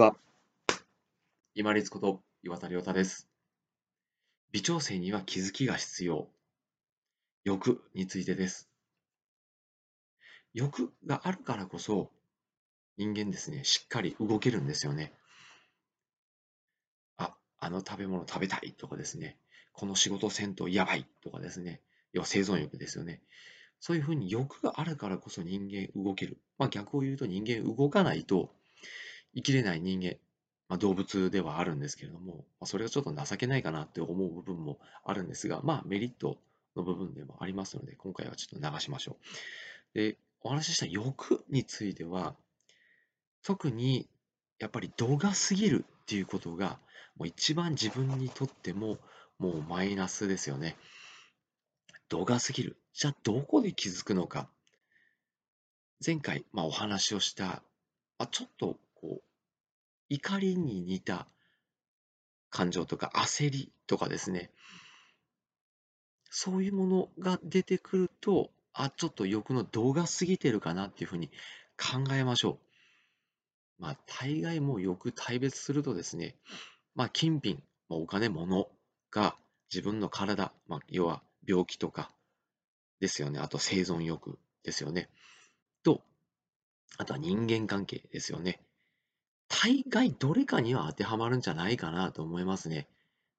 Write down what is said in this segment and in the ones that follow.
は今立こと岩田亮太です。微調整には気づきが必要。欲についてです。欲があるからこそ人間ですねしっかり動けるんですよね。ああの食べ物食べたいとかですね。この仕事せんとやばいとかですね。要は生存欲ですよね。そういうふうに欲があるからこそ人間動ける。まあ逆を言うと人間動かないと生きれない人間、まあ、動物ではあるんですけれども、まあ、それがちょっと情けないかなって思う部分もあるんですが、まあメリットの部分でもありますので、今回はちょっと流しましょう。で、お話しした欲については、特にやっぱり度が過ぎるっていうことが、もう一番自分にとってももうマイナスですよね。度が過ぎる。じゃあどこで気づくのか。前回、まあ、お話をした、まあ、ちょっとこう怒りに似た感情とか焦りとかですねそういうものが出てくるとあちょっと欲の度が過ぎてるかなっていうふうに考えましょう。まあ大概もう欲大別するとですねまあ金品、ま、お金物が自分の体、まあ、要は病気とかですよね。あと生存欲ですよね。と、あとは人間関係ですよね。大概どれかには当てはまるんじゃないかなと思いますね。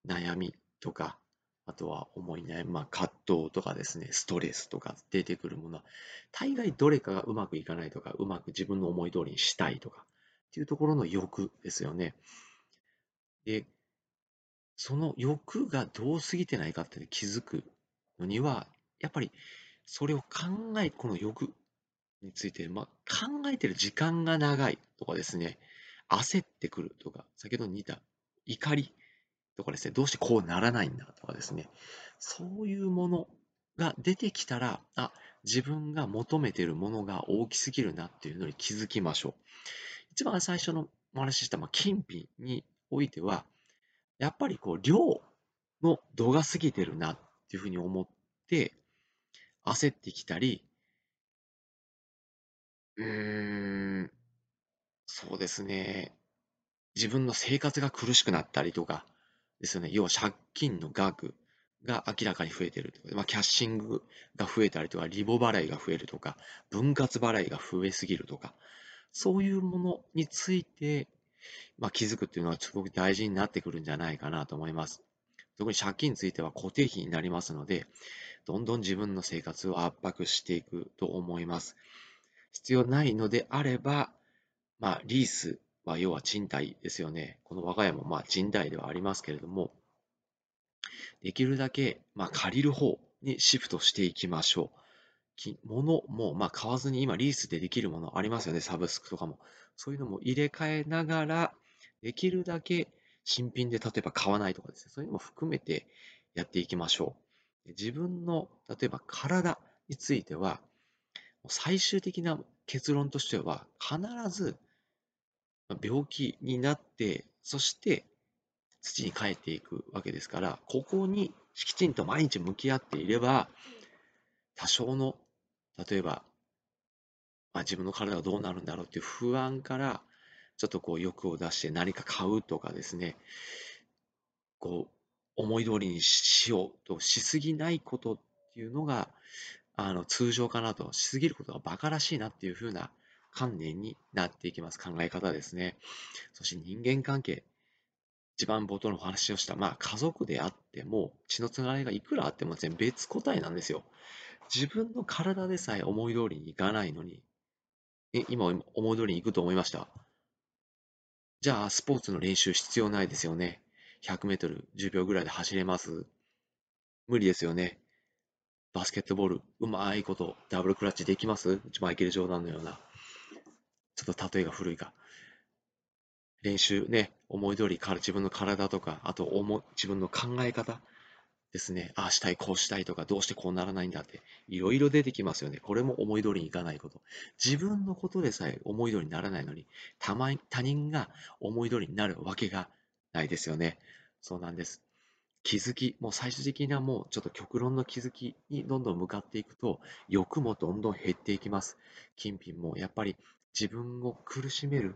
悩みとか、あとは思い悩み、まあ、葛藤とかですね、ストレスとか出てくるものは、大概どれかがうまくいかないとか、うまく自分の思い通りにしたいとか、っていうところの欲ですよね。で、その欲がどう過ぎてないかって気づくのには、やっぱりそれを考え、この欲について、まあ、考えてる時間が長いとかですね、焦ってくるとか、先ほどに似た怒りとかですね、どうしてこうならないんだとかですね、そういうものが出てきたら、あ、自分が求めているものが大きすぎるなっていうのに気づきましょう。一番最初のお話しした、まあ、金品においては、やっぱりこう量の度が過ぎてるなっていうふうに思って、焦ってきたり、うーん、そうですね。自分の生活が苦しくなったりとかですよね。要は借金の額が明らかに増えてるとか、まあ、キャッシングが増えたりとか、リボ払いが増えるとか、分割払いが増えすぎるとか、そういうものについて、まあ、気づくっていうのはすごく大事になってくるんじゃないかなと思います。特に借金については固定費になりますので、どんどん自分の生活を圧迫していくと思います。必要ないのであれば、まあ、リースは要は賃貸ですよね。この我が家もまあ賃貸ではありますけれども、できるだけまあ借りる方にシフトしていきましょう。物もまあ買わずに今リースでできるものありますよね。サブスクとかも。そういうのも入れ替えながら、できるだけ新品で例えば買わないとかですね。そういうのも含めてやっていきましょう。自分の例えば体については最終的な結論としては必ず病気になってそして土に帰っていくわけですからここにきちんと毎日向き合っていれば多少の例えば、まあ、自分の体がどうなるんだろうっていう不安からちょっとこう欲を出して何か買うとかですねこう思い通りにしようとしすぎないことっていうのが、あの、通常かなと、しすぎることが馬鹿らしいなっていう風な観念になっていきます。考え方ですね。そして人間関係。一番冒頭のお話をした、まあ家族であっても、血のつながりがいくらあっても全別個体なんですよ。自分の体でさえ思い通りにいかないのに、え、今思い通りにいくと思いました？じゃあ、スポーツの練習必要ないですよね。100メートル10秒ぐらいで走れます？無理ですよね。バスケットボール、うまいこと、ダブルクラッチできます？マイケル・ジョーダンのような。ちょっと例えが古いか。練習ね、思い通りから自分の体とか、あと思自分の考え方ですね。ああしたい、こうしたいとか、どうしてこうならないんだって、いろいろ出てきますよね。これも思い通りにいかないこと。自分のことでさえ思い通りにならないのに、たま他人が思い通りになるわけがないですよね。そうなんです。気づき、もう最終的なもうちょっと極論の気づきにどんどん向かっていくと、欲もどんどん減っていきます。金品もやっぱり自分を苦しめる。